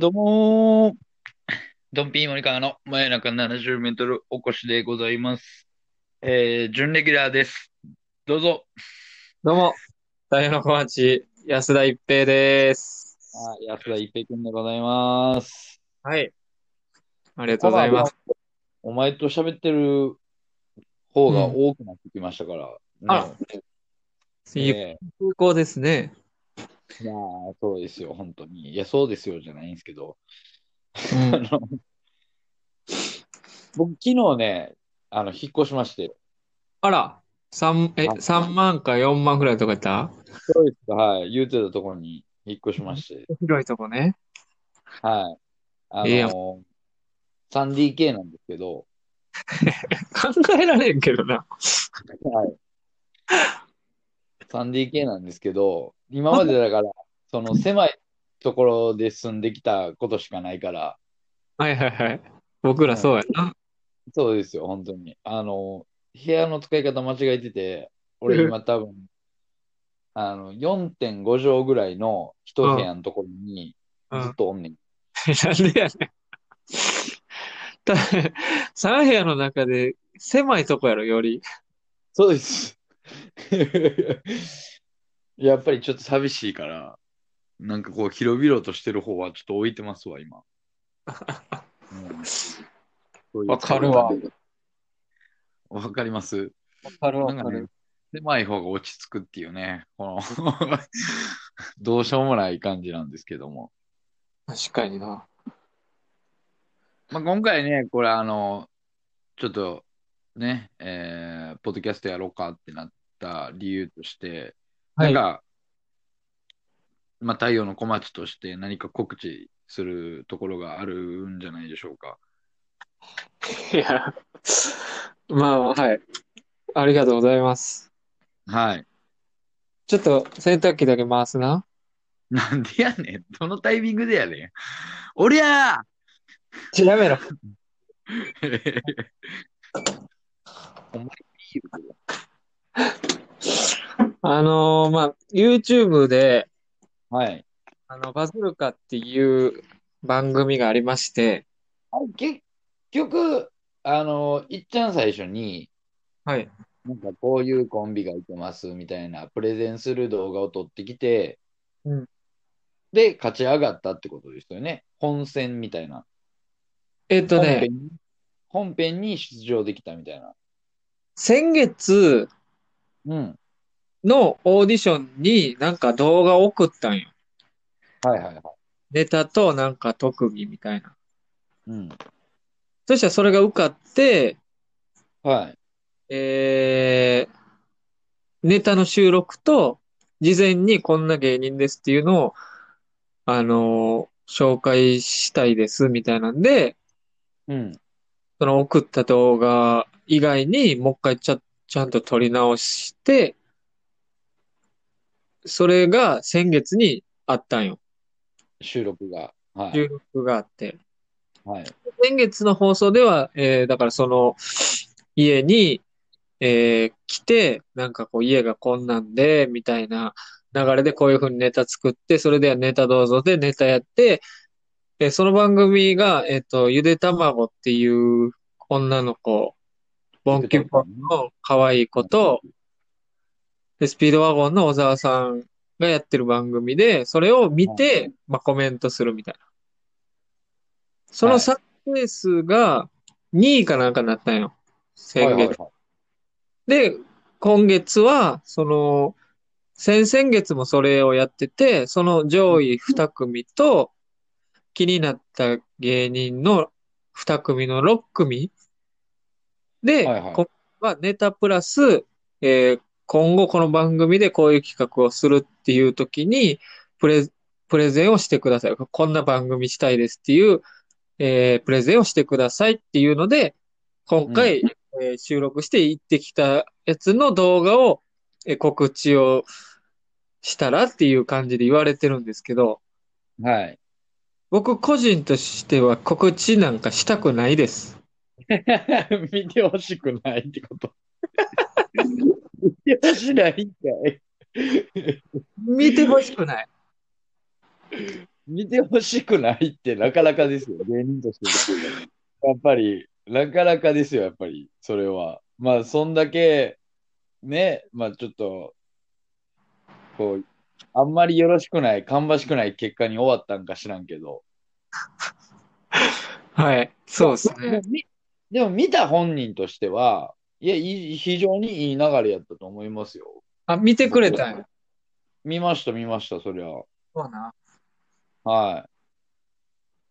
どうもー。ドンピーモニカーの真夜中70メートルおこしでございます。えー、準レギュラーです。どうぞ。どうも、大の小町、安田一平です。あ、安田一平君でございます。はい。ありがとうございます。お前と喋ってる方が多くなってきましたから。あらねいいえ空港ですね。えまあ、そうですよ、本当に。いや、そうですよじゃないんですけど。うん あの僕、昨日ね、あの、引っ越しまして。あら、三え、あ三万か四万ぐらいのとこやった？そうですか、はい。言うてたところに引っ越しまして。広いとこね。はい。あええやんの、3DK なんですけど、考えられんけどな。はい。3DK なんですけど、今までだから、その狭いところで住んできたことしかないから、はいはいはい。僕らそうやな。そうですよ、本当に。あの、部屋の使い方間違えてて、俺今多分、あの、4.5畳ぐらいの一部屋のところにうんずっとおんねん。なんでやねん。た三部屋の中で狭いとこやろ、より。そうです。やっぱりちょっと寂しいから、なんかこう、広々としてる方はちょっと置いてますわ、今。うんそういうわかるわ。わかります。わかるなんかね、狭い方が落ち着くっていうね、この どうしようもない感じなんですけども。確かにな。まあ、今回ね、これあの、ちょっとね、えー、ポッドキャストやろうかってなった理由として、はいなんか、まあ、太陽の小町として何か告知するところがあるんじゃないでしょうか。いや、まあ、はい。ありがとうございます。はい。ちょっと洗濯機だけ回すな。なんでやねん。どのタイミングでやねん。おりゃちょ、やめろ。ー お前いいよあのーまあ、YouTube で、はい。あの、バズるかっていう番組がありまして、あれ結局、あの、いっちゃん最初に、はい。なんかこういうコンビがいてますみたいなプレゼンする動画を撮ってきて、うんで、勝ち上がったってことですよね。本戦みたいな。えっとね、本編に本編に出場できたみたいな。先月うん。のオーディションになんか動画を送ったんよ。はいはいはい。ネタとなんか特技みたいな。うん。そしたらそれが受かって、はい。えー、ネタの収録と、事前にこんな芸人ですっていうのを、あのー紹介したいですみたいなんで、うん。その送った動画以外にもう一回ちゃ、ちゃんと撮り直して、それが先月にあったんよ。収録が。はい。収録があって。はい。先月の放送では、えー、だからその、家に、えー、来て、なんかこう家がこんなんで、みたいな流れでこういう風にネタ作って、それではネタどうぞでネタやって、えーその番組が、えっと、ゆでたまごっていう女の子、ボンキュッポンの可愛い子と、で、スピードワゴンの小沢さんがやってる番組で、それを見て、まあコメントするみたいな。そのはい再生数が2位かなんかになったんよ。先月。はいはいはいで、今月は、その、先々月もそれをやってて、その上位2組と、気になった芸人の2組の6組で、はいはいはネタプラス、えー今後この番組でこういう企画をするっていう時に、プレ、プレゼンをしてください。こんな番組したいですっていう、えープレゼンをしてくださいっていうので、今回、えー収録して行ってきたやつの動画を、えー告知をしたらっていう感じで言われてるんですけど、はい。僕個人としては告知なんかしたくないです。見てほしくないってこと。見てほしないんかい。見てほしくない。見てほしくないってなかなかですよ、芸人としては。やっぱり、なかなかですよ、やっぱり、それは。まあ、そんだけ、ね、まあちょっと、こう、あんまりよろしくない、芳しくない結果に終わったんか知らんけど。はい。そうですね。でもみでも見た本人としては、いや、いい非常にいい流れやったと思いますよ。あ、見てくれたんや。見ました、見ました、そりゃ。そうな。は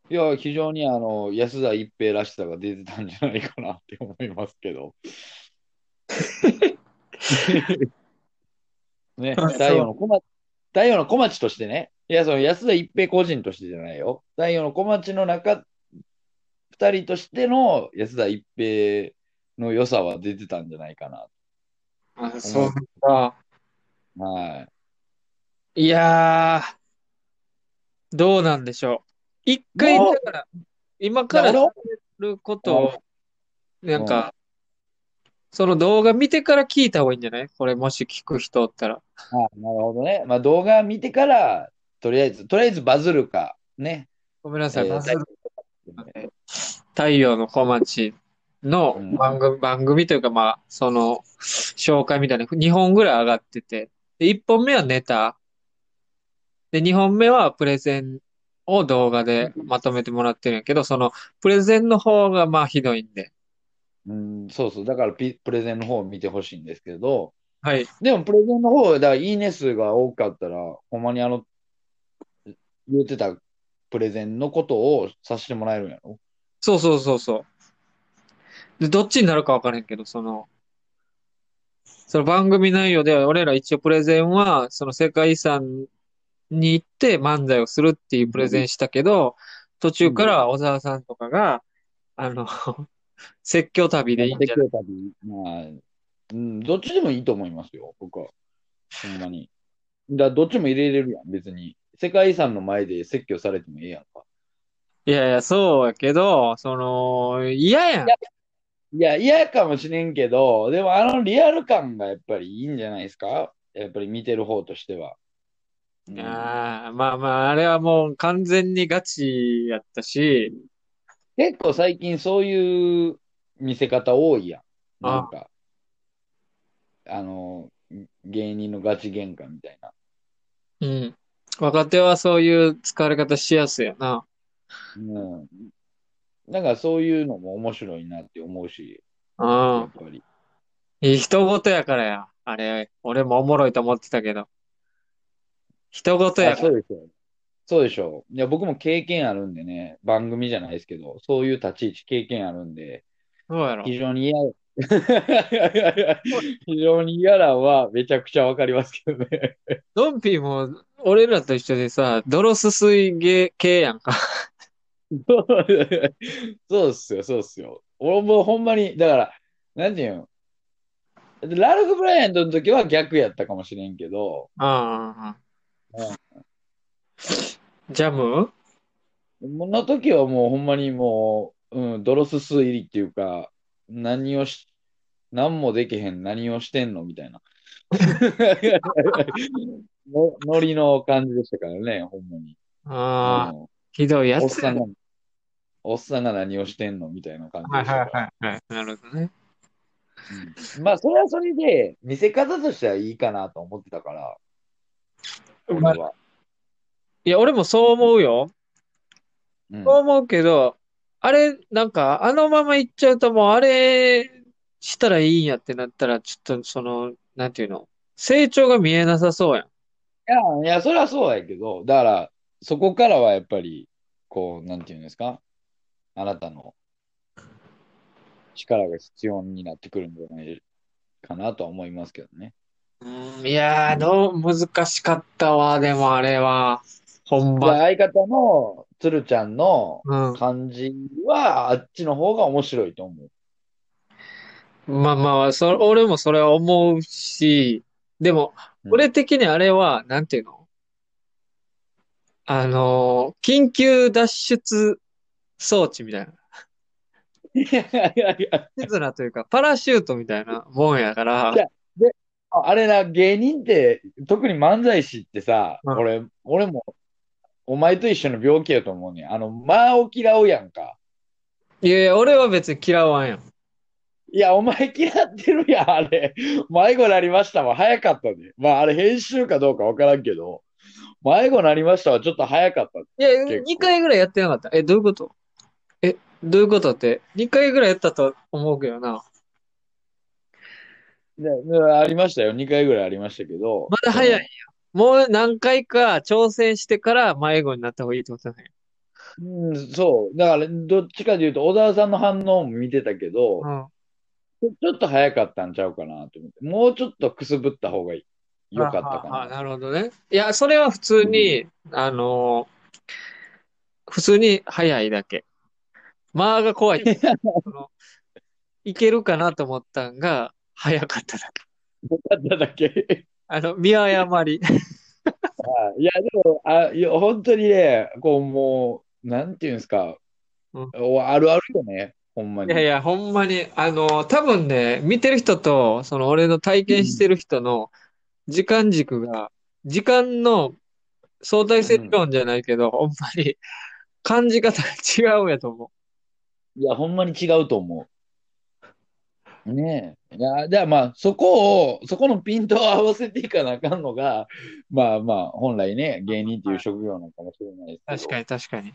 い。いや、非常にあの、安田一平らしさが出てたんじゃないかなって思いますけど。ね、太陽の小町、太陽の小町としてね、いや、その安田一平個人としてじゃないよ。太陽の小町の中、二人としての安田一平の良さは出てたんじゃないかな。あ、そうか。はい。いやー、どうなんでしょう。一回、だから、今から俺はることを、なんか、その動画見てから聞いた方がいいんじゃない？これもし聞く人おったら。あなるほどね。まあ動画見てから、とりあえず、とりあえずバズるか、ね。ごめんなさい、えーまず太陽の小町のうん番組、番組というか、まあ、その、紹介みたいな、2本ぐらい上がってて、で、1本目はネタ。で、2本目はプレゼンを動画でまとめてもらってるんやけど、その、プレゼンの方がまあひどいんで。うん、そうそう。だからピプレゼンの方を見てほしいんですけど、はい。でもプレゼンの方、だからいいね数が多かったら、ほんまにあの、言ってたプレゼンのことをさせてもらえるんやろ？そうそうそうそう。で、どっちになるか分からへんけど、その、その番組内容では、俺ら一応プレゼンは、その世界遺産に行って漫才をするっていうプレゼンしたけど、途中から小沢さんとかが、あの、説教旅でいいんじゃない？説教旅まあ、うん、どっちでもいいと思いますよ、僕は。ほんまに。だどっちも入れれるやん、別に。世界遺産の前で説教されてもええやんか。いやいや、そうやけど、その、嫌やん。いや、嫌かもしれんけど、でもあのリアル感がやっぱりいいんじゃないですか？やっぱり見てる方としては。いやーまあまあ、あれはもう完全にガチやったし、結構最近そういう見せ方多いやん。なんか、あの、芸人のガチ喧嘩みたいな。うん。若手はそういう使われ方しやすいよな。うん。だからそういうのも面白いなって思うし、うんやっ。ぱり。いい人事やからや。あれ、俺もおもろいと思ってたけど。人事やあから。そうでしょ。そうでしょ。いや、僕も経験あるんでね、番組じゃないですけど、そういう立ち位置経験あるんで、そうやろ。非常に嫌、非常に嫌なんはめちゃくちゃわかりますけどね。ドンピーも、俺らと一緒でさ、泥すすい系系やんか。そうっすよ、そうっすよ。俺もほんまに、だから、なんていうの？ラルフ・ブライアントの時は逆やったかもしれんけど、ああ。ジャム？の時はもうほんまにもう、うん、ドロスス入りっていうか、何をし、何もできへん、何をしてんの？みたいな。のノリの感じでしたからね、ほんまに。ああ、うん。ひどいやつやおっさんが、おっさんが何をしてんの？みたいな感じはいはいで。はいはい。なるほどね。うんまあ、それはそれで、見せ方としてはいいかなと思ってたから、俺まあは。いや、俺もそう思うよ。うんそう思うけど、あれ、なんか、あのまま行っちゃうともう、あれしたらいいんやってなったら、ちょっと、その、なんていうの、成長が見えなさそうやん。いや、いや、それはそうやけど、だから、そこからはやっぱり、こう、なんていうんですか、あなたの力が必要になってくるんじゃないかなとは思いますけどね。うんいやー、どう、難しかったわ、でもあれは。ほんま。じゃあ相方の鶴ちゃんのうん。感じは、あっちの方が面白いと思う。まあまあ、そ、俺もそれは思うし、でも、うん俺的にあれは、なんていうの？あのー、緊急脱出装置みたいな。いやいやいや、手綱というか、パラシュートみたいなもんやからい、やあれな、芸人って、特に漫才師ってさ、うん俺、俺も、お前と一緒の病気やと思うねん。あの、間を嫌うやんか。いやいや、俺は別に嫌わんやん。いや、お前嫌ってるやん、あれ。迷子なりましたわ。早かったね。まあ、あれ編集かどうかわからんけど、迷子なりましたわ。ちょっと早かった。いや、結構2回ぐらいやってなかった。え、どういうこと？え、どういうことって、2回ぐらいやったと思うけどな。ででありましたよ。2回ぐらいありましたけど。まだ早いんや。もう何回か挑戦してから迷子になった方がいいってことだね。うん、そう。だから、どっちかというと、小沢さんの反応も見てたけど、うん。ちょっと早かったんちゃうかなと思って。もうちょっとくすぶった方がいいよかったかあああな。なるほどね。いや、それは普通に、あのー普通に早いだけ。間が怖い。そのいけるかなと思ったんが、早かっただけ。よかっただけ。あの、見誤り。はいいや、でも、あ、いや、本当にね、こう、もう、なんていうんですか、うんおあるあるよね、ほんまに。いやいや、ほんまに、あの、多分ね、見てる人と、その俺の体験してる人の時間軸が、時間の相対性理論じゃないけど、ほんまに感じ方が違うやと思いや、ほんまに違うと思う。ねえ。いや、じゃあまあ、そこを、そこのピントを合わせていかなあかんのが、まあまあ、本来ね、芸人っていう職業なのかもしれないですけど。う。確かに確かに。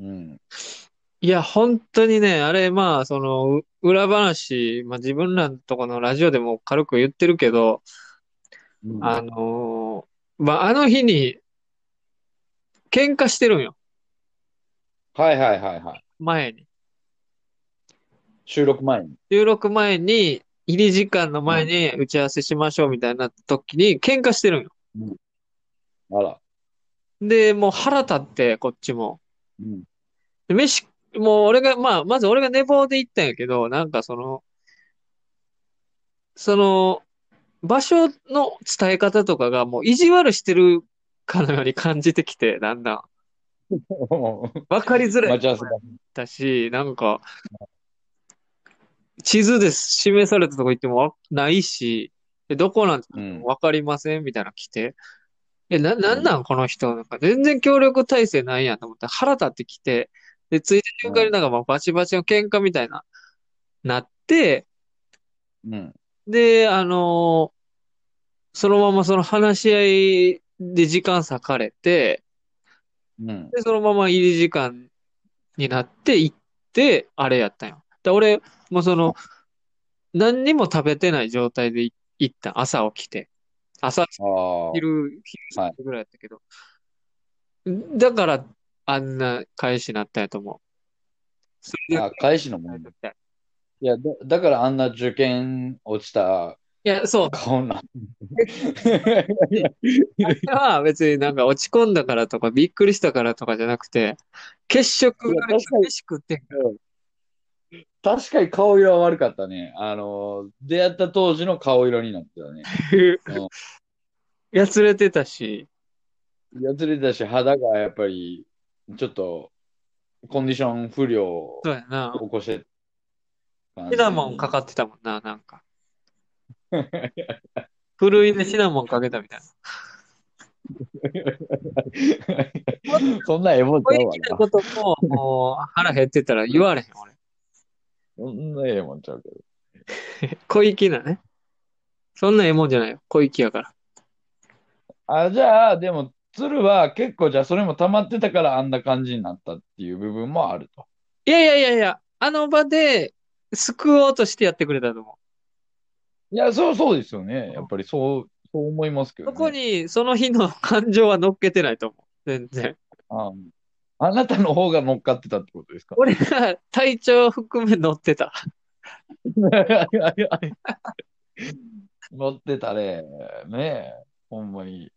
うん。いや、本当にね、あれ、まあ、その、う裏話、まあ自分らのとこのラジオでも軽く言ってるけど、うんあのーまあ、あの日に、喧嘩してるんよ、はいはいはいはい。前に。収録前に。収録前に、入り時間の前に打ち合わせしましょうみたいな時に喧嘩してるんよ。あら。で、もう腹立って、こっちも。うん。で飯、もう俺が、まあ、まず俺が寝坊で行ったんやけど、なんかその、その、場所の伝え方とかがもう意地悪してるかのように感じてきて、だんだん。わかりづらいだ。だし、なんか、地図で示されたとこ行ってもわないし、でどこなんてうん。わかりませんみたいなの来て、え、な、なんなんこの人？なんか全然協力体制ないやんと思って腹立ってきて、で、ついでにになんかまあバチバチの喧嘩みたいな、なって、うん。で、あのーそのままその話し合いで時間割かれて、うん。で、そのまま入り時間になって行って、あれやったんよ。で、俺、もうその、何にも食べてない状態でい行った。朝起きて。朝。昼、昼はいぐらいやったけど。だから、あんな返しになったんやと思う。あ、返しの問題。いや、だ、だからあんな受験落ちたいや、そう。顔になれは別になんか落ち込んだからとか、びっくりしたからとかじゃなくて、血色が激しくって、確かに顔色は悪かったね。あの、出会った当時の顔色になってたね。やつれてたし、やつれたし、肌がやっぱり、ちょっと、コンディション不良を。起こしてた感じシナモンかかってたもんな、なんか。ふるいでシナモンかけたみたいな。そんなエモちゃうわな。ことも、もう腹減ってたら言われへん、俺。そんなエモちゃうけど。小粋なね。そんなええもんじゃないよ。小粋やから。あ、じゃあ、でも、鶴は結構、じゃあ、それも溜まってたからあんな感じになったっていう部分もあると。いやいやいやいや、あの場で救おうとしてやってくれたと思いや、そう、そうですよね。やっぱりそう、そう思いますけう。どね。そこに、その日の感情は乗っけてないと思う。全然。ああなたの方が乗っかってたってことですか？俺が体調含め乗ってた。乗ってたね。ねえ。ほんまに。い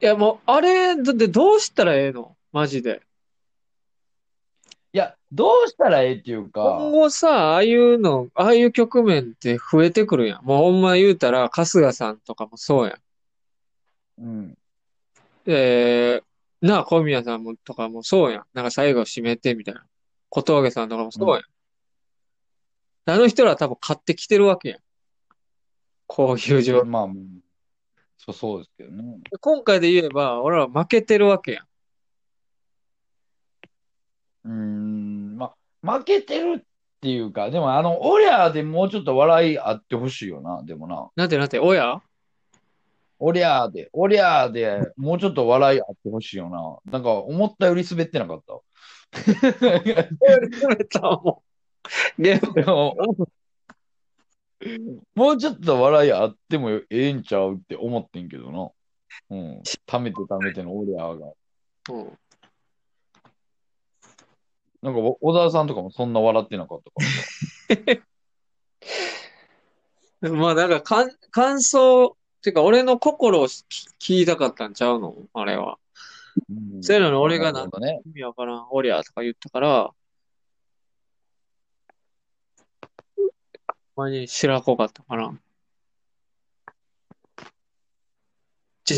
や、もう、あれ、だってどうしたらええの？マジで。いや、どうしたらええっていうか今、後さ、ああいうの、ああいう局面って増えてくるやん。もうほんま言うたら、春日さんとかもそうやん。うん。えー、なあ、小宮さんもとかもそうやん。なんか最後締めてみたいな。小峠さんとかもそうやん。あの人ら多分買ってきてるわけやん。こういう状況。まあ、うんそうそうですけどね。今回で言えば、俺ら負けてるわけやん。うーん、まあ、負けてるっていうか、でもあの、オリャーでもうちょっと笑いあってほしいよな、でもな。なんてなんて、親オリャーで、オリャーでもうちょっと笑いあってほしいよな。なんか、思ったより滑ってなかった？もももうちょっと笑いあってもええんちゃうって思ってんけどな。うん。溜めて溜めてのオリャーが。うんなんか、小沢さんとかもそんな笑ってなかったからさ。まあなんか感、感想、っていうか俺の心を聞聞いたかったんちゃうの？あれは。うんそういうのに俺がなんなるほどね。意味わからん、おりゃとか言ったから、お前に白子かったかな。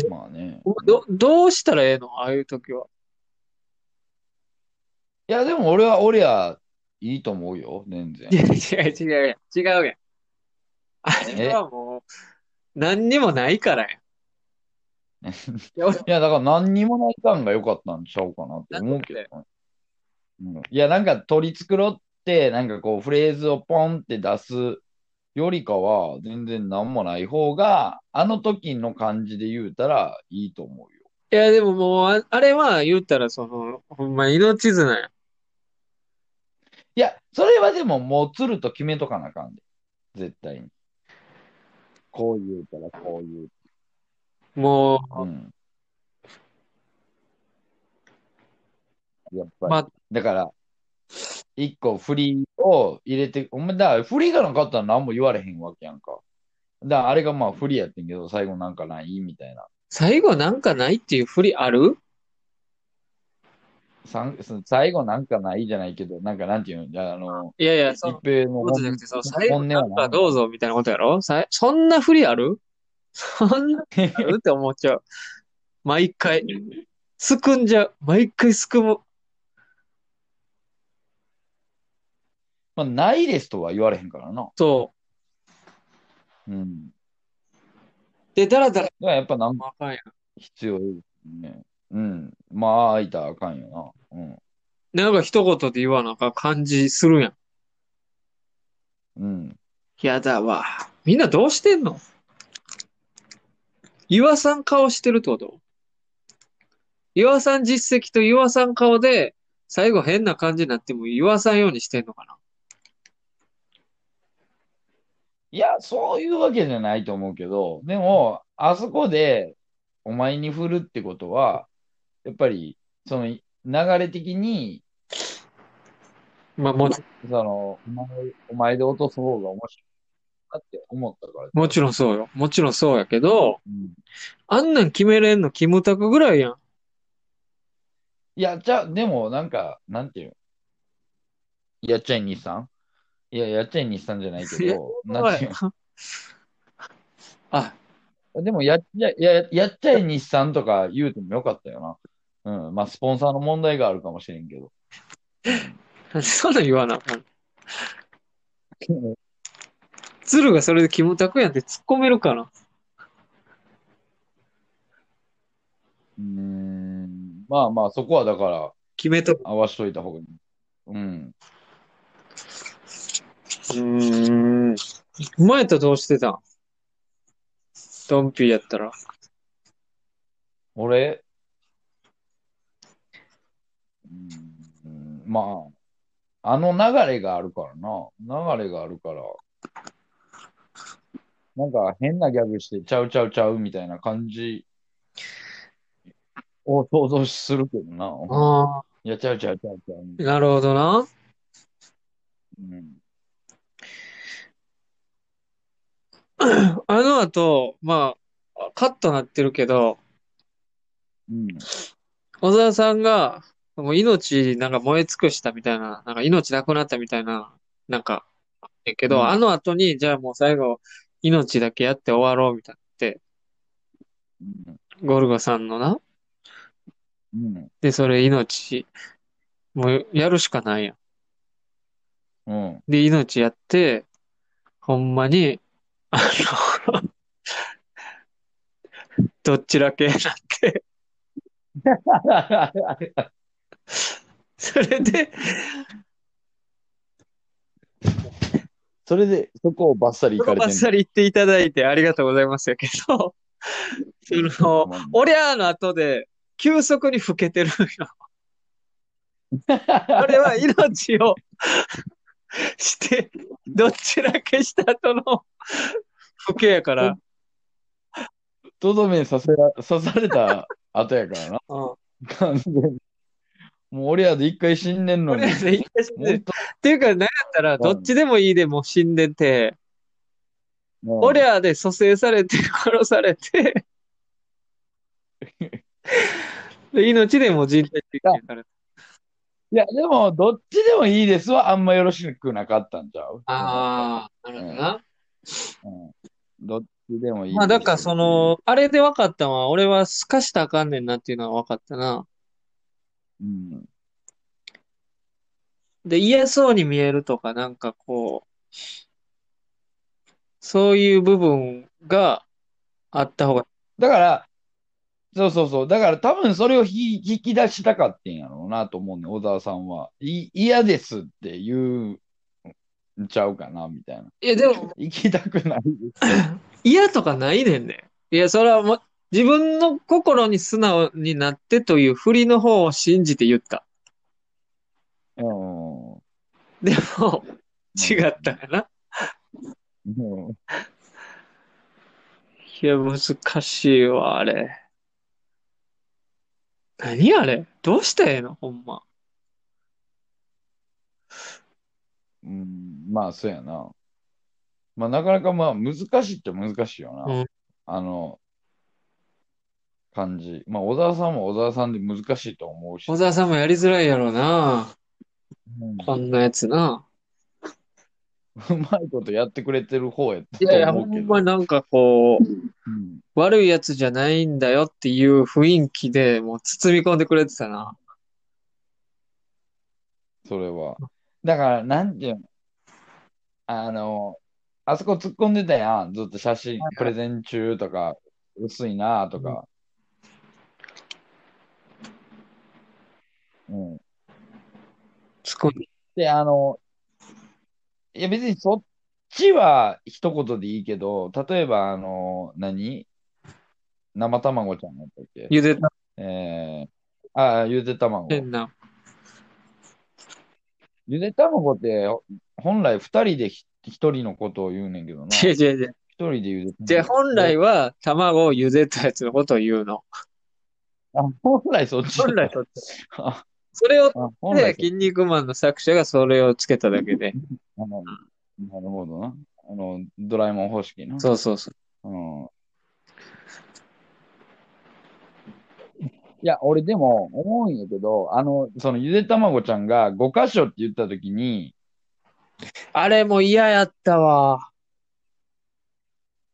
まあね。ど、どうしたらええの？ああいう時は。いや、でも俺はオリャーいいと思うよ、全然い。や、違う違うやん。違うやん。あれはもう、何にもないからやん。いや、俺いや、だから何にもない感が良かったんちゃうかなって思うけどね。うん、いや、なんか取り繕って、なんかこうフレーズをポンって出すよりかは、全然何もない方が、あの時の感じで言うたらいいと思うよ。いや、でももう、ああれは言ったら、その、ほんま命綱やん。いや、それはでももう釣ると決めとかなあかんで。絶対に。こう言うたらこう言う。もう、うん。やっぱり。まあだから、一個振りを入れて、お前、だから振りがなかったら何も言われへんわけやんか。だからあれがまあ振りやってんけど、最後なんかないみたいな。最後なんかないっていう振りある？最後なんかないじゃないけど、なんかなんていうの、じゃあ、あの、いやいや、一そう、平のことじゃなくて、そう、最後本音はなんかどうぞみたいなことやろ？さいそんな振りある？そんな振りある？って思っちゃう。毎回。すくんじゃう。毎回すくむ。まあ、ないですとは言われへんからな。そうん。う。で、だらだらやっぱなんかあかんやん。必要ですね。うん。まあ、開いたらあかんよな。うん。なんか一言で言わなあかん感じするやん。うん。やだわ。みんなどうしてんの？岩さん顔してるってこと？岩さん実績と岩さん顔で、最後変な感じになっても岩さんようにしてんのかな？いや、そういうわけじゃないと思うけど、でも、あそこでお前に振るってことは、やっぱり、その流れ的に、まあもち、その、お前お前で落とす方が面白いなって思ったから。もちろんそうよ。もちろんそうやけど、うんあんなん決めれんのキムタクぐらいやん。いや、じゃあ、でも、なんか、なんていうの？やっちゃい日産 いや、やっちゃい日産じゃないけど、なんていうあ、のでもやっちゃ、や、やっちゃい日産とか言うてもよかったよな。うん。まあ、スポンサーの問題があるかもしれんけど。そんなん言わな。鶴がそれでキムタクやんって突っ込めるかな？うーん。まあまあ、そこはだから、決めとく。合わしといた方がいい。うん。うーん。お前とどうしてたんドンピーやったら。俺、うーん、まあ、あの流れがあるからな。流れがあるから。なんか変なギャグして、ちゃうちゃうちゃうみたいな感じを想像するけどな。あいや、ちゃうちゃうちゃうちゃう。あ、なるほどな。うん。あの後、まあ、カットなってるけど、うん。小沢さんが、もう命なんか燃え尽くしたみたいな、なんか命なくなったみたいな、なんか、やけど、うんあの後に、じゃあもう最後、命だけやって終わろうみたいになって、ゴルゴさんのな、うん。で、それ命、もうやるしかないやん。うん。で、命やって、ほんまに、あの、どっちらけなって、それで、それで、そこをバッサリ行かれてんバッサリ言っていただいてありがとうございますやけど、その、の。おりゃーの後で、急速に老けてるんよ。俺は命をして、どちらけした後の老けやから、とどめさせら、刺された後やからな。うん。完全に。もう俺やで一回死んでんのに。おりゃーで一回死んでるっていうか、なんやったら、どっちでもいいでもう死んでて、回おりゃーで蘇生されて 殺されて、で命でも人体実験された。いや、でも、どっちでもいいですわ。あんまよろしくなかったんちゃう？ああ、なるほどな。うん。どっちでもいいまあ、だからそ、の、あれで分かったのは、俺は透かしたらあかんねんなっていうのは分かったな。うん。で、嫌そうに見えるとか、なんかこう、そういう部分があった方が、だから、そうそうそう。だから多分それをひ引き出したかってんやろうなと思うね、小沢さんは。い嫌ですって言うんちゃうかな、みたいな。いや、でも、行きたくないです。嫌とかないねんね。いや、それはもう、自分の心に素直になってという振りの方を信じて言った。うん。でも、違ったかな？うんいや、難しいわ、あれ。何あれ？どうしたらええの？ほんま。うん、まあ、そうやな。まあ、なかなかまあ、難しいって難しいよな。うんあの、感じ。まあ、小沢さんも小沢さんで難しいと思うし。小沢さんもやりづらいやろな。うんこんなやつな。うまいことやってくれてる方やったといやいや、ほ。んまなんかこう、うん悪いやつじゃないんだよっていう雰囲気でもう包み込んでくれてたな。それは。だから、なんていうの？あの、あそこ突っ込んでたやん。ずっと写真、プレゼン中とか、薄いなとか。うん。突っ込んで。で、あの、いや別にそっちは一言でいいけど、例えば、あの、何？生卵ちゃんやったっけ？茹でたえー、あ、ゆで卵。変な。ゆで卵って、本来二人でひ一人のことを言うねんけどな。違う違う違う。一人でゆでじ本来は卵を茹でたやつのことを言うの。あ、本来そっち。本来そっち。あ、それを、あ本で、来そっち筋肉マンの作者がそれをつけただけで。あのなるほどな。あの、ドラえもん方式な。そうそうそう。うん。いや、俺でも思うんやけど、あの、そのゆで卵ちゃんが5箇所って言ったときに、あれも嫌やったわ。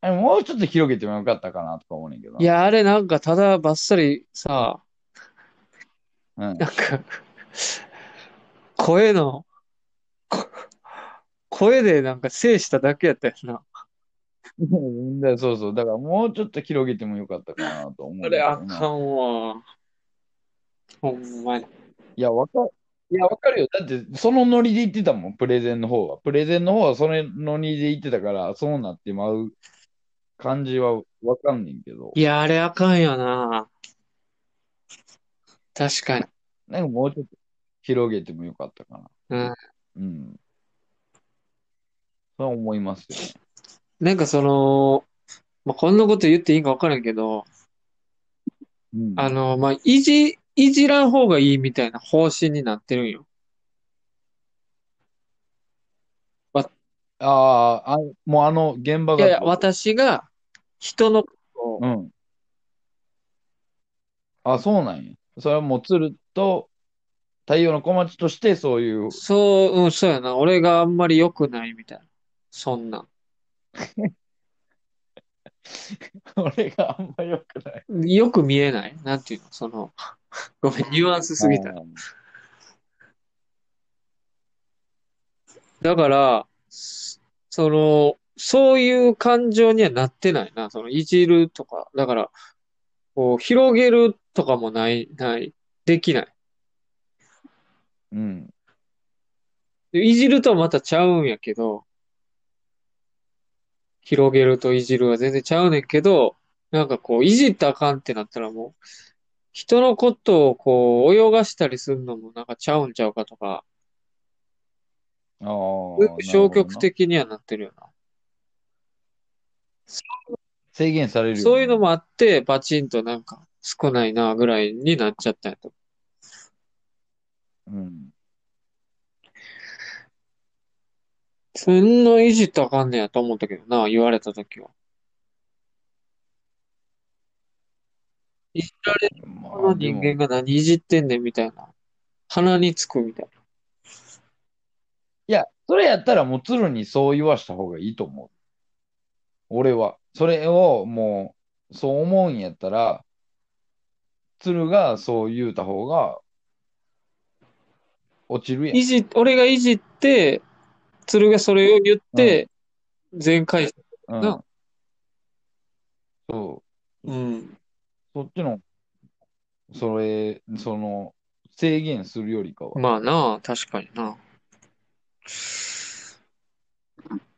あれもうちょっと広げてもよかったかなとか思うねんけどな。いや、あれなんかただばっさりさ、うん。なんか、声の、こ声でなんか制しただけやったよな。だそうそう。だからもうちょっと広げてもよかったかなと思うあれあかんわ。ほんまに。いや、わかる。いや、わかるよ。だって、そのノリで言ってたもん、プレゼンの方は。プレゼンの方はそれノリで言ってたから、そうなってまう感じはわかんねんけど。いや、あれあかんよな。確かに。なんかもうちょっと広げてもよかったかな。うん。うん。そう思いますよね。なんかその、まあ、こんなこと言っていいか分からんけど、うん。あの、まあ、いじ、いじらん方がいいみたいな方針になってるんよ。あーあ、もうあの現場が。いやいや、私が人のことをうん。あ、そうなんや。それはもう鶴と太陽の小町としてそういう、そう、うん、そうやな。俺があんまり良くないみたいな。そんなん。俺があんま良くない。よく見えない？なんていうの？その、ごめん、ニュアンスすぎた。うんだから、そその、そういう感情にはなってないな。その、いじるとか。だから、こう、広げるとかもない、ない、できない。うん。でいじるとはまたちゃうんやけど、広げるといじるは全然ちゃうねんけど、なんかこう、いじったらあかんってなったらもう、人のことをこう、泳がしたりするのもなんかちゃうんちゃうかとか、ああ。消極的にはなってるよな。制限されるよねそういうのもあって、パチンとなんか少ないなぐらいになっちゃったんやと。うん。そんないじったらあかんねやと思ったけどな、言われたときは。いじられるまこの人間が何いじってんねんみたいな。鼻につくみたいいや、それやったらもう鶴にそう言わした方がいいと思う。俺は。それをもう、そう思うんやったら、鶴がそう言うた方が、落ちるやな。ん。いじ、俺がいじって、鶴がそれを言って、全回収。うんな。そう。うん。そっちの、それ、その、制限するよりかは、まあな、確かにな。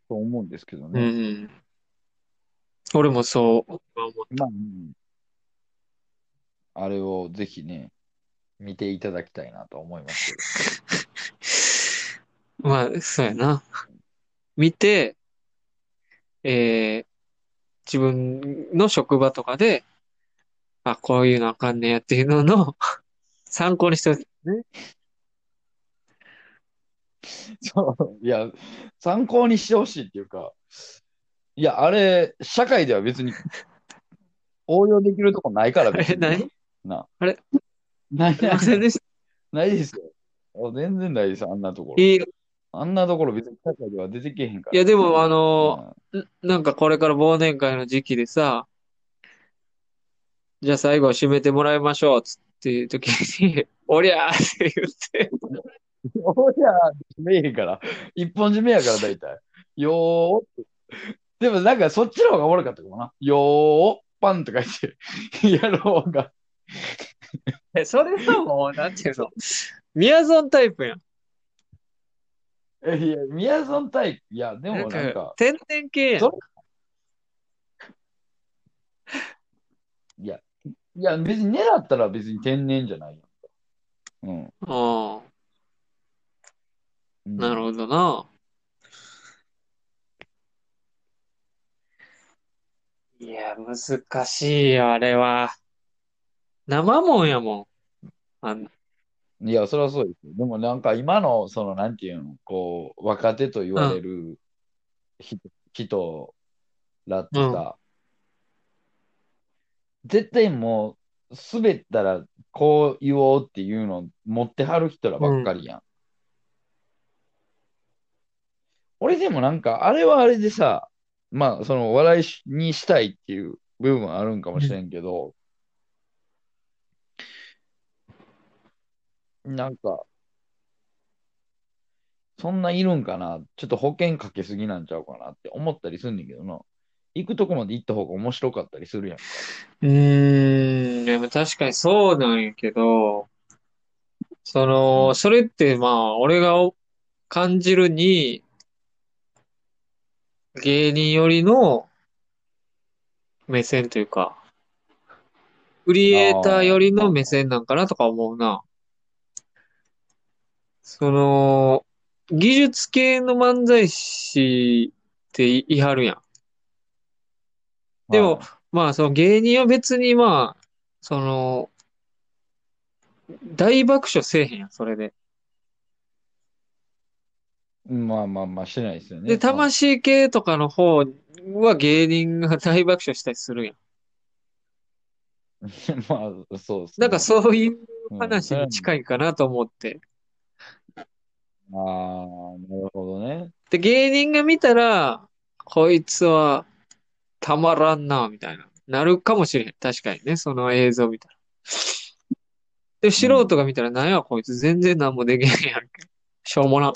と思うんですけどうね。ん。俺もそう。まあ、うんあれをぜひね、見ていただきたいなと思いますけど。まあ、そうやな。見て、えー、自分の職場とかで、あ、こういうのあかんねやっていうのの 参考にしてほしいね。そう、いや、参考にしてほしいっていうか、いや、あれ、社会では別に応用できるとこないから、別え、に。何な。あれ？ない、すいませんでした。ないですよ。あ全然ないです、あんなところ。いいあんなところ別に社会では出てけえへんから。いや、でも、あのうんんなんかこれから忘年会の時期でさ、じゃあ最後締めてもらいましょう、つっていう時に、おりゃーって言って、おりゃ、締めへんから。一本締めやから、大体。よーって。でもなんかそっちの方がおもろかったかもな。よー、パンとか言って、やろうが。え、それはもう、なんていうの、みやぞんタイプやん。えいや、みやぞんタイプ。いや、でなんかもなんか、、天然系やん。そいや、いや、別に狙ったら別に天然じゃないやんか。ああ、うん。なるほどな。いや、難しいよ、あれは。生もんやもん。あんいや、それはそうですよ。でもなんか今の、その、なんていうの、こう、若手と言われる人、人らってさ、絶対もう、滑ったらこう言おうっていうのを持ってはる人らばっかりやん。俺でもなんか、あれはあれでさ、まあ、その、笑いしにしたいっていう部分はあるんかもしれんけど、なんか、そんないるんかな？ちょっと保険かけすぎなんちゃうかなって思ったりすんねんけどな。行くとこまで行った方が面白かったりするやん。うーん、でも確かにそうなんやけど、その、それってまあ、俺が感じるに、芸人寄りの目線というか、クリエイター寄りの目線なんかなとか思うな。その、技術系の漫才師って言い張るやん。でもまあ、その芸人は別にまあ、その、大爆笑せえへんやん、それで。まあまあまあ、してないですよね。で、魂系とかの方は芸人が大爆笑したりするやん。まあ、そうですね。なんかそういううん話に近いかなと思って。ああ、なるほどね。で、芸人が見たら、こいつはたまらんな、みたいな。なるかもしれへん。確かにね、その映像見たら。で、素人が見たら、なんやこいつ全然何もできへんやんけ。しょうもな。っ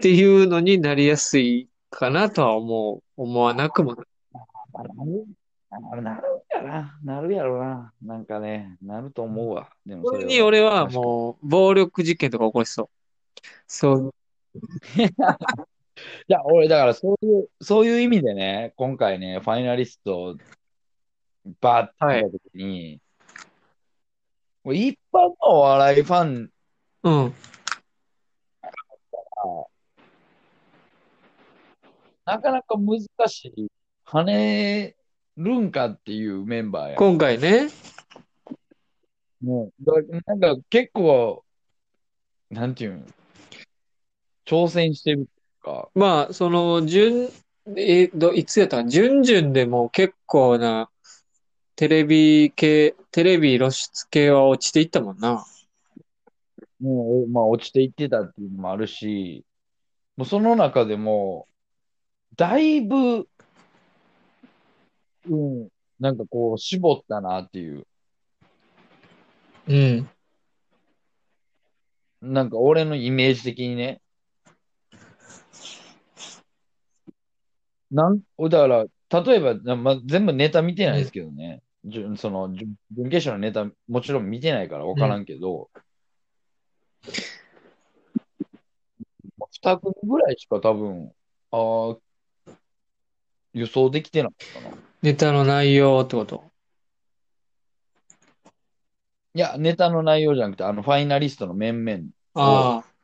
ていうのになりやすいかなとは思う。思わなくもない。あなる、あなるやな。なるやろな。なんかね、なると思うわ。でもそれに俺はもう、暴力事件とか起こしそう。そう。いや、俺、だからそういう、そういう意味でね、今回ね、ファイナリスト、バーって見たときに、もう一般のお笑いファンうん。なかなか難しい、跳ねるんかっていうメンバーや。今回ね。ね、だなんか結構、なんていうの、挑戦してるっていうか、まあ、その、準、え、ど、いつやったかな？準々でも結構な、テレビ系、テレビ露出系は落ちていったもんな。もう、まあ、落ちていってたっていうのもあるし、もうその中でも、だいぶ、うん、なんかこう、絞ったなっていう、うん。なんか俺のイメージ的にね、なん、だから、例えば、なまあ、全部ネタ見てないですけどね、じゅその、準準決勝のネタ、もちろん見てないから分からんけど、二組ぐらいしか多分、あー予想できてなかったな。ネタの内容ってこと？いや、ネタの内容じゃなくて、あの、ファイナリストの面々、ああ。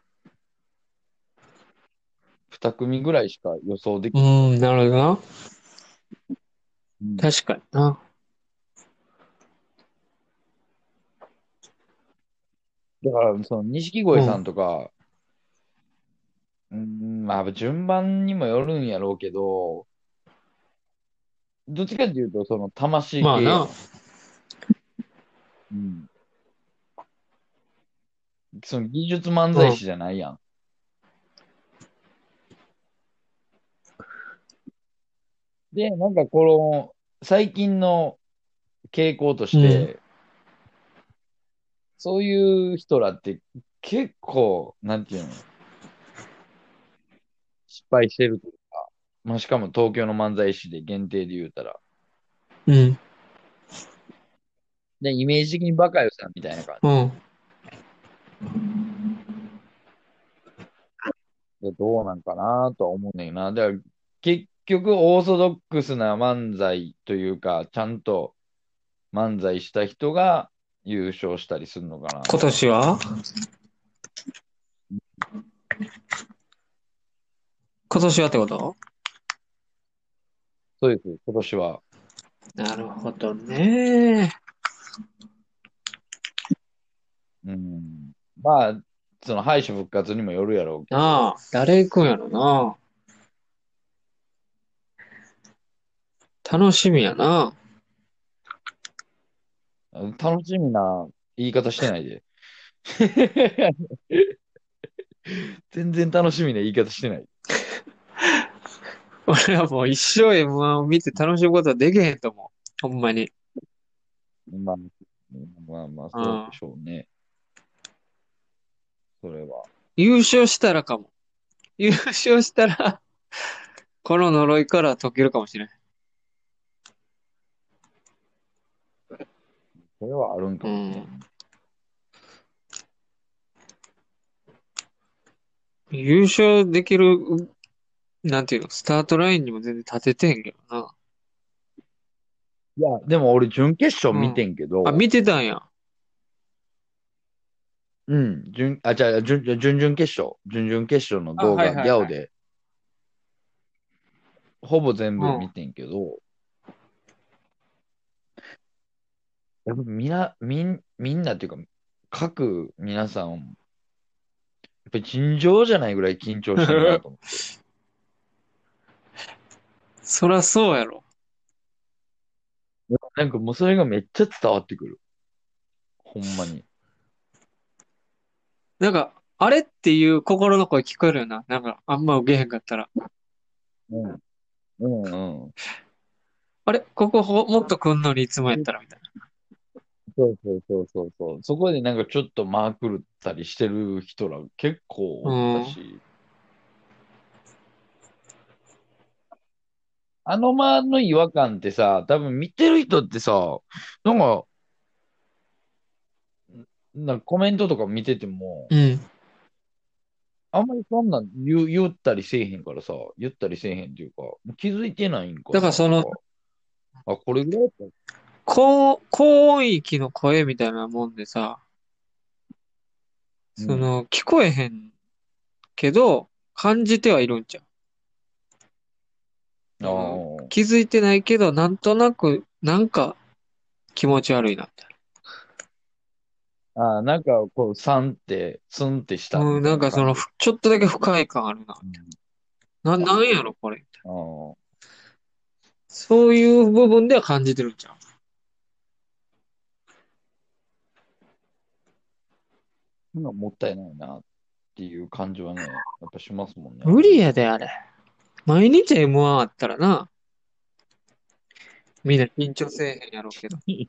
二組ぐらいしか予想できうん、なるほどな。うん確かにな。だから、その、錦鯉さんとか、うん、まあ、順番にもよるんやろうけど、どっちかっていうと、その、魂系。まあな。うん。その、技術漫才師じゃないやん。で、なんかこの、最近の傾向として、そういう人らって結構、なんていうの、失敗してるというか、まあ、しかも東京の漫才師で限定で言うたら、うん。で、イメージ的にバカよさんみたいな感うん。じでどうなんかなとは思うねんな。だから、結局、オーソドックスな漫才というか、ちゃんと漫才した人が優勝したりするのかな。今年は？今年はってこと？そうです、今年は。なるほどね。うん。まあ、その敗者復活にもよるやろうけど。なあ、誰行くんやろな。楽しみやな。楽しみな言い方してないで。全然楽しみな言い方してない。俺はもう一生 M1 を見て楽しむことはできへんと思う。ほんまに。まあ、まあまあ、そうでしょうね。それは。優勝したらかも。優勝したら、この呪いから解けるかもしれん。それはあるんかうもね。ん。優勝できる、なんていうの、スタートラインにも全然立ててへんけどな。いや、でも俺、準決勝見てんけど、あ、見てたんや。うん、準、あ、じゃあ、準、準々決勝、準々決勝の動画、ギャオで、ほぼ全部見てんけど、やっぱみな、みん、みんなっていうか、各皆さん、やっぱり尋常じゃないぐらい緊張してるなと思って。そらそうやろ。なんかもうそれがめっちゃ伝わってくる。ほんまに。なんか、あれっていう心の声聞こえるよな。なんか、あんま受けへんかったら。うん。うんうん。あれここほもっと来んのにいつもやったらみたいな。そうそうそうそうそう。そこでなんかちょっとマークるったりしてる人ら結構おったし。あの間の違和感ってさ、多分見てる人ってさ、なんか、なんかコメントとか見てても、うん。あんまりそんなん言う言ったりせえへんからさ、言ったりせえへんっていうか、気づいてないんかな。だからその、あ、これぐらいだった高、高音域の声みたいなもんでさ、その、聞こえへんけど、感じてはいるんちゃう。あー気づいてないけど、なんとなく、なんか、気持ち悪いなって。あー、なんかこう、3って、スンってした。うん、なんかその、ふちょっとだけ不快感あるな。な、なんやろ、これ。あーそういう部分では感じてるんちゃう。なんかもったいないなっていう感じはね、やっぱしますもんね。無理やで、あれ。毎日 M1 あったらな。みんな緊張せえへんやろうけど。い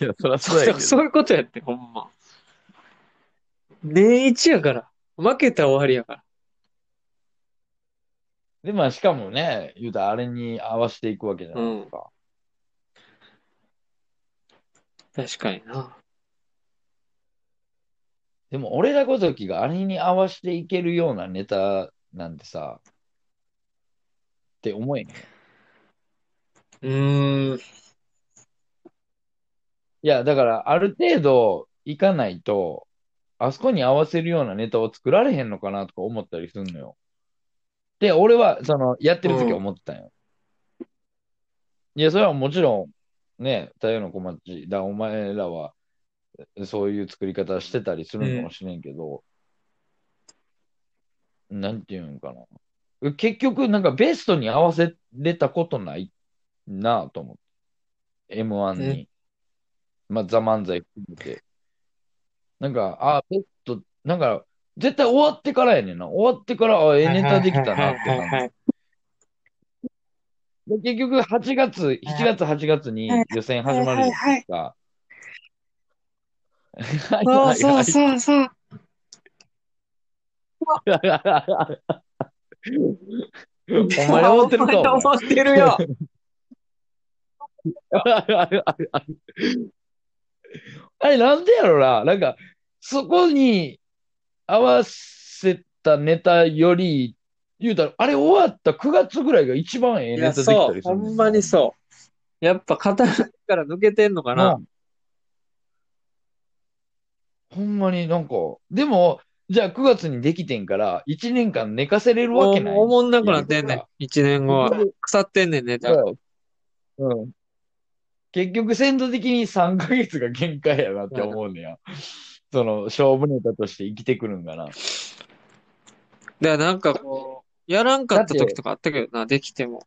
や、そりゃそうやけど。そういうことやって、ほんま。年一やから。負けたら終わりやから。で、まあ、しかもね、言うたらあれに合わせていくわけじゃないですか。確かにな。でも、俺らごときがあれに合わせていけるようなネタなんてさ、って思えへん。うーん。いや、だから、ある程度いかないと、あそこに合わせるようなネタを作られへんのかなとか思ったりするのよ。で、俺は、その、やってる時は思ってたんよ。いや、それはもちろん、ね、太陽の小町、だ、お前らは、そういう作り方してたりするのかもしれんけど、なんていうんかな。結局、なんかベストに合わせれたことないなと思って。M1 に。まあ、ザ・漫才含めて。なんか、あ、ベスト、なんか、絶対終わってからやねんな。終わってから、あ、ええネタできたなって感じ。で結局、8月、7月、8月に予選始まるじゃないですか。そうそうそうそう。お前思ってるか、思ってるよ。あれ、なんでやろな。なんか、そこに合わせたネタより、言うたら、あれ終わった9月ぐらいが一番ええネタできたそう。りする。ほんまにそう。やっぱ肩から抜けてんのかな。ほんまになんか、でも、じゃあ9月にできてんから、1年間寝かせれるわけない。おもんなくなってんねん。一年後は。腐ってんねんね。だからうん。結局、鮮度的に3ヶ月が限界やなって思うねや。その、勝負ネタとして生きてくるんかな。だからなんかこう、やらんかった時とかあったけどな、できても。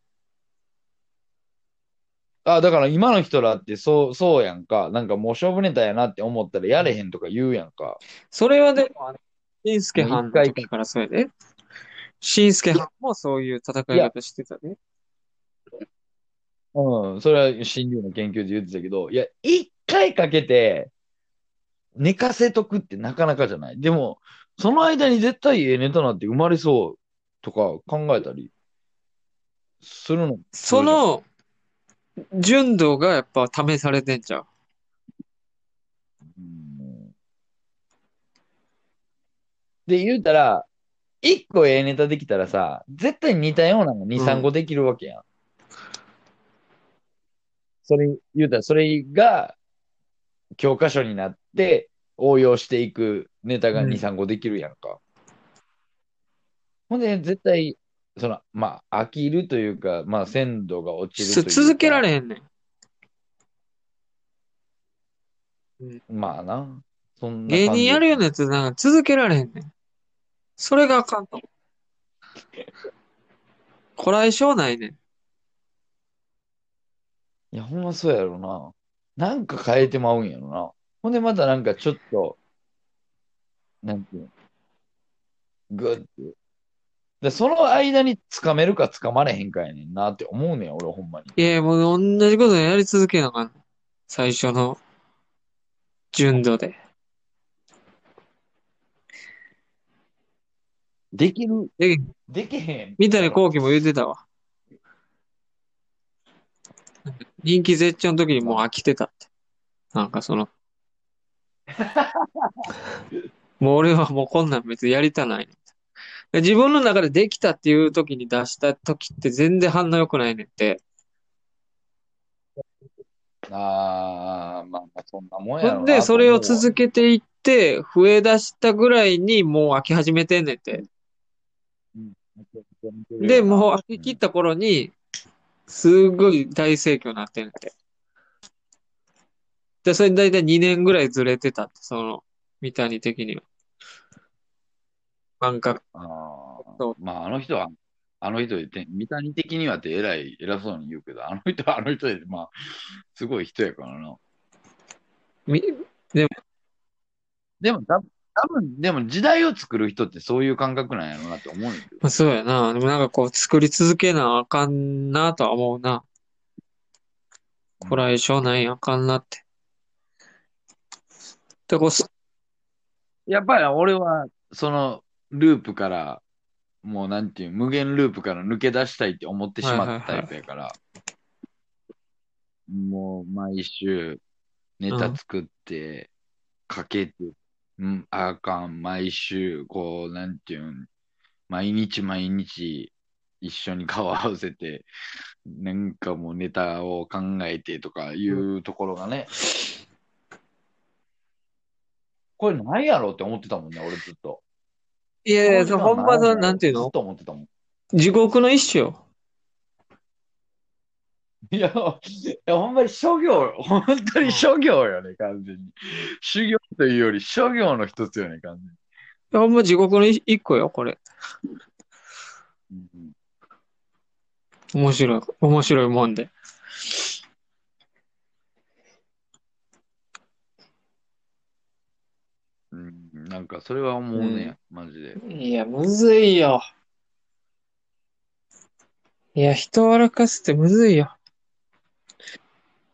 あ、だから今の人らってそう、そうやんか。なんかもう勝負ネタやなって思ったらやれへんとか言うやんか。それはでも、あの、しんすけはんの時からそうやで。しんすけはんもそういう戦い方してたね。うん、それは新竜の研究で言ってたけど、いや、一回かけて寝かせとくってなかなかじゃない？でも、その間に絶対ええネタなんて生まれそうとか考えたりするの？その、純度がやっぱ試されてんちゃう？うんで、言うたら、一個ええネタできたらさ、絶対似たようなの2、3個できるわけやん。それ、言うたら、それが教科書になって応用していくネタがうん2、3個できるやんか。ほんで、絶対、その、まあ、飽きるというか、まあ、鮮度が落ちるというか。続けられへんねん。まあな。そんな芸人やるようなやつなんか続けられへんねん。それがあかんと。こらえ性ないねん。いや、ほんまそうやろな。なんか変えてまうんやろな。ほんでまたなんかちょっと、なんていうの、グッて。で、その間につかめるかつかまれへんかやねんなって思うねん、俺ほんまに。いや、もう同じことやり続けなあかん。最初の純度で。できる、で、できへん。三谷幸喜も言ってたわ。人気絶頂の時にもう飽きてたって。なんかその、もう俺はもうこんなん別にやりたない自分の中でできたっていう時に出した時って全然反応良くないねんって。ああ、まあまあそんなもんやろで、それを続け、けていって、増え出したぐらいにもう飽き始めてんねんって。で、もう飽き切った頃に、すごい大盛況になってんねんって。で、それだいたい2年ぐらいずれてたって、その、三谷的には。感覚。あそうあ、まああの人は、あの人でて、三谷的にはって偉い、偉そうに言うけど、あの人はあの人で、まあ、すごい人やからな。み、でも、た多分でも時代を作る人ってそういう感覚なんやろうなって思う。まあ、そうやな。でもなんかこう、作り続けなあかんなとは思うな。こらえ性ないあかんなって。で、こうす、やっぱり俺は、その、ループから、もうなんていう、無限ループから抜け出したいって思ってしまったタイプやから、もう毎週ネタ作って、かけて、うん、あかん、毎週、こう、なんていうん、毎日毎日一緒に顔合わせて、なんかもうネタを考えてとかいうところがね、これ何やろって思ってたもんね、俺ずっと。いやいや、ほんまの、なんていうの？と思ってたもん。地獄の一種よ。いや、いやほんまに諸行、本当に諸行よね、完全に。修行というより諸行の一つよね、完全ほんま地獄の一一個よ、これ。に。うん面白い、面白いもんで。うん、なんかそれは思うね、マジで。いや、むずいよ。いや、人を笑かすってむずいよ。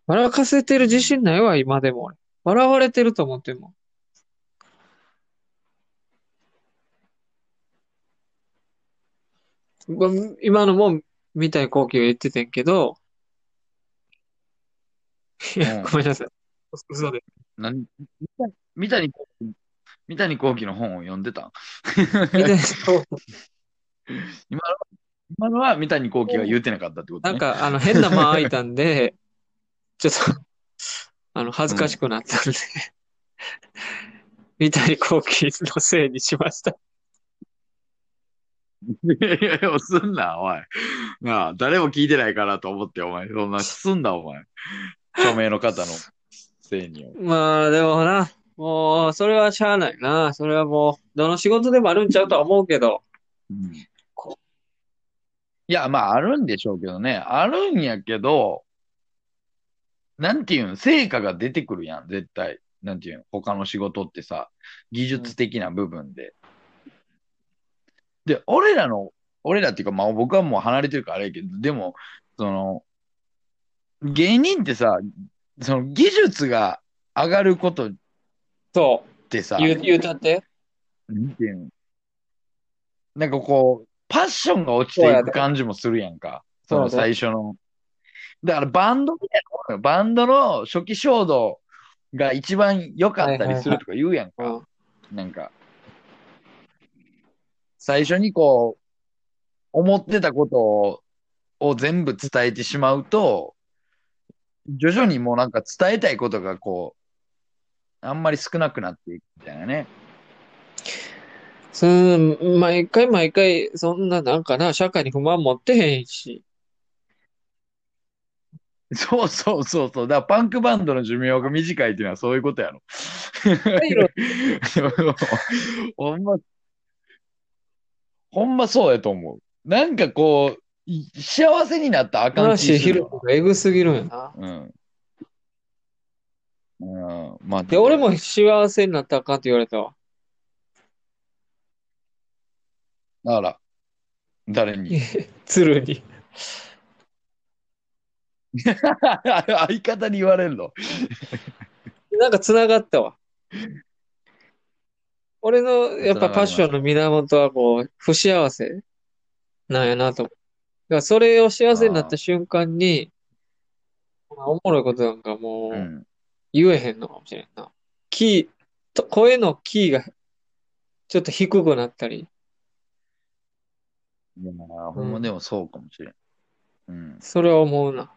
笑かせてる自信ないわ、今でも俺。笑われてると思ってんも今のも三谷幸喜が言っててんけど、いや、うんごめんなさい。嘘で。何？三谷幸喜、三谷幸喜の本を読んでた今の今のは三谷幸喜が言うてなかったってことね。なんか、あの、変な間空いたんで、ちょっと、あの、恥ずかしくなったんで、三谷幸喜のせいにしました。いやいやすんな、おい。なあ、誰も聞いてないからと思って、お前、そんな、すんな、お前。著名の方のせいによ。まあ、でもな、もう、それはしゃあないな。それはもう、どの仕事でもあるんちゃうとは思うけど、うんいや、まあ、あるんでしょうけどね。あるんやけど、なんていうん、成果が出てくるやん、絶対。なんていうん、他の仕事ってさ、技術的な部分で。で、俺らの、俺らっていうか、まあ僕はもう離れてるからあれやけど、でも、その、芸人ってさ、その技術が上がることっそてさう、、言う、言うたって？なんていうの？なんかこう、パッションが落ちていく感じもするやんか。その最初の。だからバンドみたいなバンドの初期衝動が一番良かったりするとか言うやんか。うん。なんか、最初にこう、思ってたことをを全部伝えてしまうと、徐々にもうなんか伝えたいことがこう、あんまり少なくなっていくみたいなね。その、毎回毎回、そんななんかな、社会に不満持ってへんし。そうそうそうそう。だからパンクバンドの寿命が短いっていうのはそういうことやろ。ほんま、ほんまそうやと思う。なんかこう、い幸せになったらあかん話気するわ広くエグすぎるんやな。うん。うん。まあ、で、俺も幸せになったらあかんって言われたわ。だから、誰に？鶴に。相方に言われるの？なんか繋がったわ。俺のやっぱパッションの源はこう、不幸せなんやなと。だからそれを幸せになった瞬間に、おもろいことなんかもう。うん言えへんのかもしれんな。キー、と声のキーがちょっと低くなったり、いやほんまでもそうかもしれん。うん。それは思うな。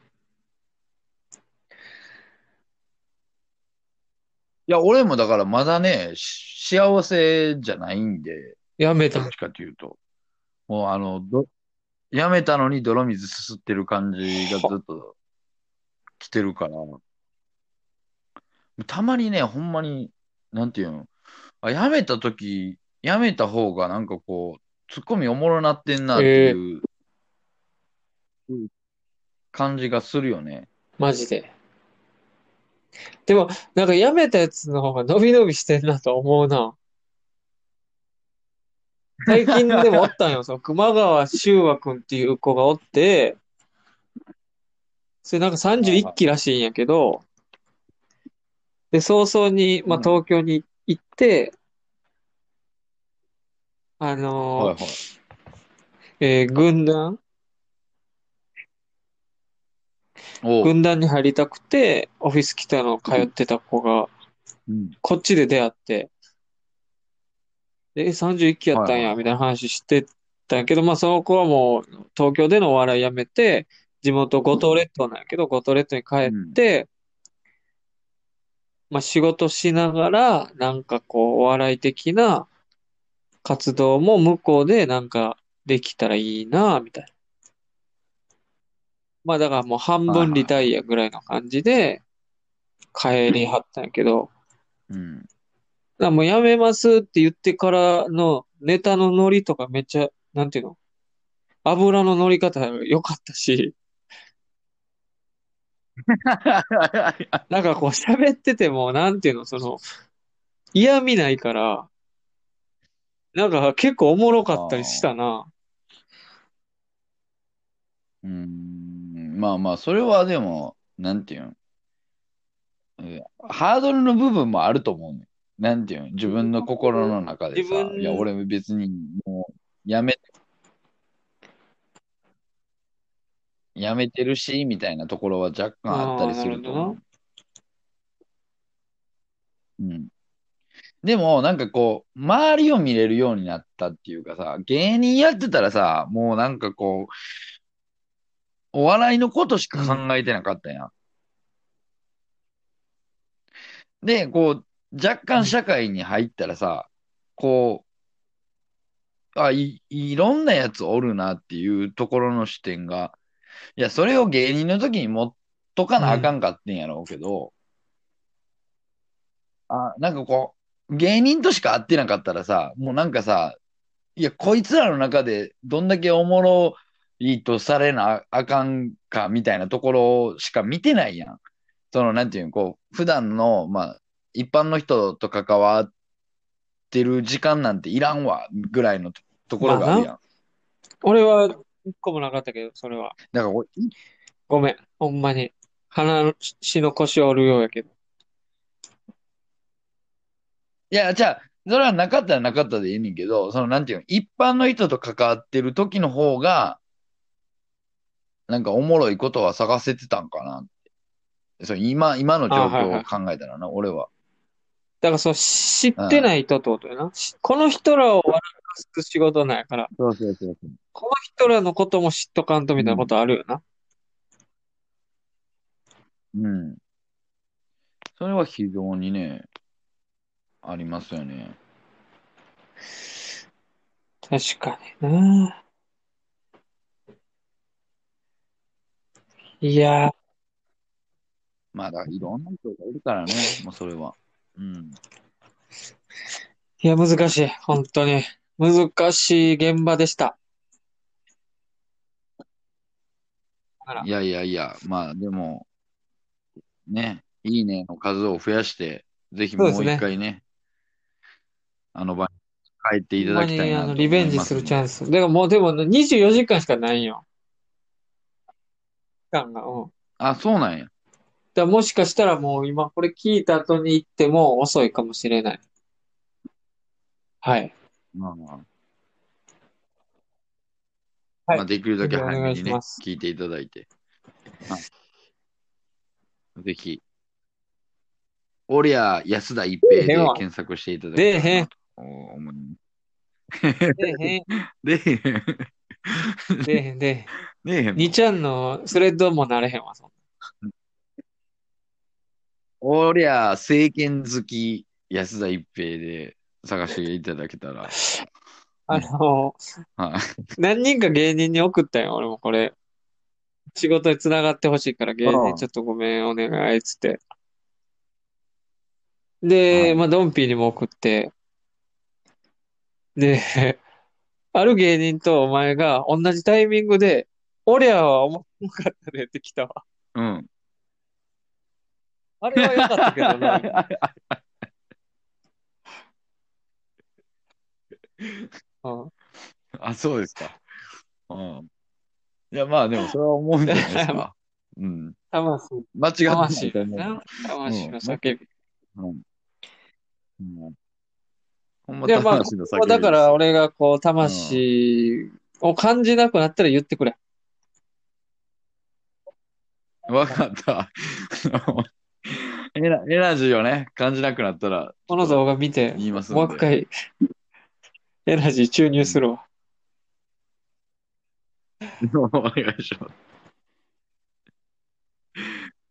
いや、俺もだからまだね、し幸せじゃないんで、やめたどっ。ちかというと。もうあの、ど、やめたのに泥水すすってる感じがずっと来てるから。たまにね、ほんまに、なんていうの、あ、やめたとき、やめた方がなんかこう、ツッコミおもろなってんなっていう、感じがするよね。マジで。でも、なんかやめたやつの方が伸び伸びしてんなと思うな。最近でもおったんよ。その熊川修和くんっていう子がおって、それなんか31期らしいんやけど、で、早々に、まあ、うん東京に行って、あはいのはい。えー軍団おう軍団に入りたくて、オフィス北の通ってた子が、うん。こっちで出会って、で、え31期やったんや、みたいな話してたんやけど、まあその子はもう東京でのお笑いやめて、地元五島列島なんやけど、五島列島に帰って、まあ仕事しながら、なんかこう、お笑い的な活動も向こうでなんかできたらいいな、みたいな。まあだからもう半分リタイアぐらいの感じで帰りはったんやけど、うん。だからもうやめますって言ってからのネタのノリとかめっちゃ、なんていうの？油の乗り方良かったし、なんかこう喋ってても、なんていうの、その、嫌味ないから、なんか結構おもろかったりしたな。うーんまあまあ、それはでも、なんていうん、えハードルの部分もあると思うね。なんていうん、自分の心の中でさいや、俺別にもう、やめ、やめてるし、みたいなところは若干あったりすると思う。うん。でも、なんかこう、周りを見れるようになったっていうかさ、芸人やってたらさ、もうなんかこう、お笑いのことしか考えてなかったやん。で、こう、若干社会に入ったらさ、こう、あ、い、いろんなやつおるなっていうところの視点が、いや、それを芸人の時に持っとかなあかんかってんやろうけど、あ、なんかこう、芸人としか会ってなかったらさ、もうなんかさ、いや、こいつらの中でどんだけおもろいとされなあかんかみたいなところしか見てないやん。その、なんていうの、こう、普段の、まあ、一般の人と関わってる時間なんていらんわ、ぐらいのとところがあるやん。俺は一個もなかったけど、それは。だから俺、ごめん。ほんまに。鼻の腰折るようやけど。いや、じゃあ、それはなかったらなかったでいいねんけど、その、なんていうの、一般の人と関わってる時の方が、なんかおもろいことは探せてたんかなって。そう今、今の状況を考えたらな、俺は。だからそう、知ってない人ってことやな。しこの人らを笑かす仕事なんやから、そうそうそう。この人らのことも知っとかんとみたいなことあるよな。うん。それは非常にね、ありますよね。確かにな。いや、まあ、だいろんな人がいるからね、もうそれは。うん。いや、難しい。本当に。難しい現場でした。らいやいやいや、まあでも、ね、いいねの数を増やして、ぜひもう一回ね、あの場に帰っていただきたいなとあの、リベンジするチャンンス。だからもう、でもね、24時間しかないんよ。時間が、うん。あ、そうなんや。らもしかしたらもう今これ聞いた後に行っても遅いかもしれない。はい。まあまあ。はいまあ、できるだけ早めにね聞いていただいて。はいぜひ、おりゃ安田一平で検索していただ出えへんけたらなと思います。でへん、でえへん。でへん、でへん。でえへんのにちゃんのスレッドもなれへんわ、そんおりゃ政権好き安田一平で探していただけたら。あの、はい。何人か芸人に送ったよ、俺もこれ。仕事に繋がってほしいから芸うん人ちょっとごめん、お願い、つって。で、はいまあ、ドンピーにも送って、で、ある芸人とお前が同じタイミングで、俺らは面白かったねって来たわ。うん。あれは良かったけどな。うんあ、そうですか。うん。いや、まあでもそれは思うんじゃないですか。うん。魂、間違ってない魂の叫び。うん。うん、ほんま魂の叫びだから俺がこう、魂を感じなくなったら言ってくれ。わかった。エナエナジーをね、感じなくなったらこの動画見て、言いますんで。もう一回、エナジー注入するわ。お願いします。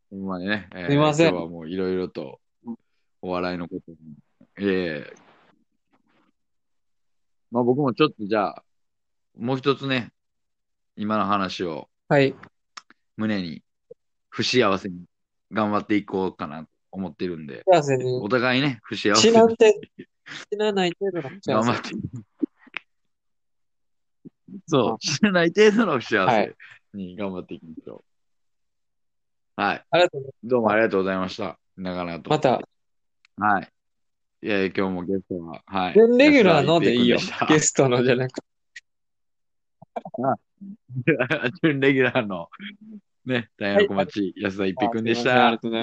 ほんまにね、えーすいません今日はもういろいろとお笑いのことに、ええまあ僕もちょっとじゃあ、もう一つね、今の話をはい。胸に不幸せに頑張っていこうかなと思ってるんで、幸せにお、互いね、不幸せ死になんて、死なない程度の幸せ頑張って。そう、死なない程度の不幸はいせに頑張っていきましょう。はい。ありがとうございどうもありがとうございました。長々と。ます。また、はい。いや今日もゲストは、はい。準レギュラーのでいいよ安田一平君。ゲでストのじゃなくて。した準レギュラーの、ね、大学町、安田一平君でしあすいません。あたりがとうございます。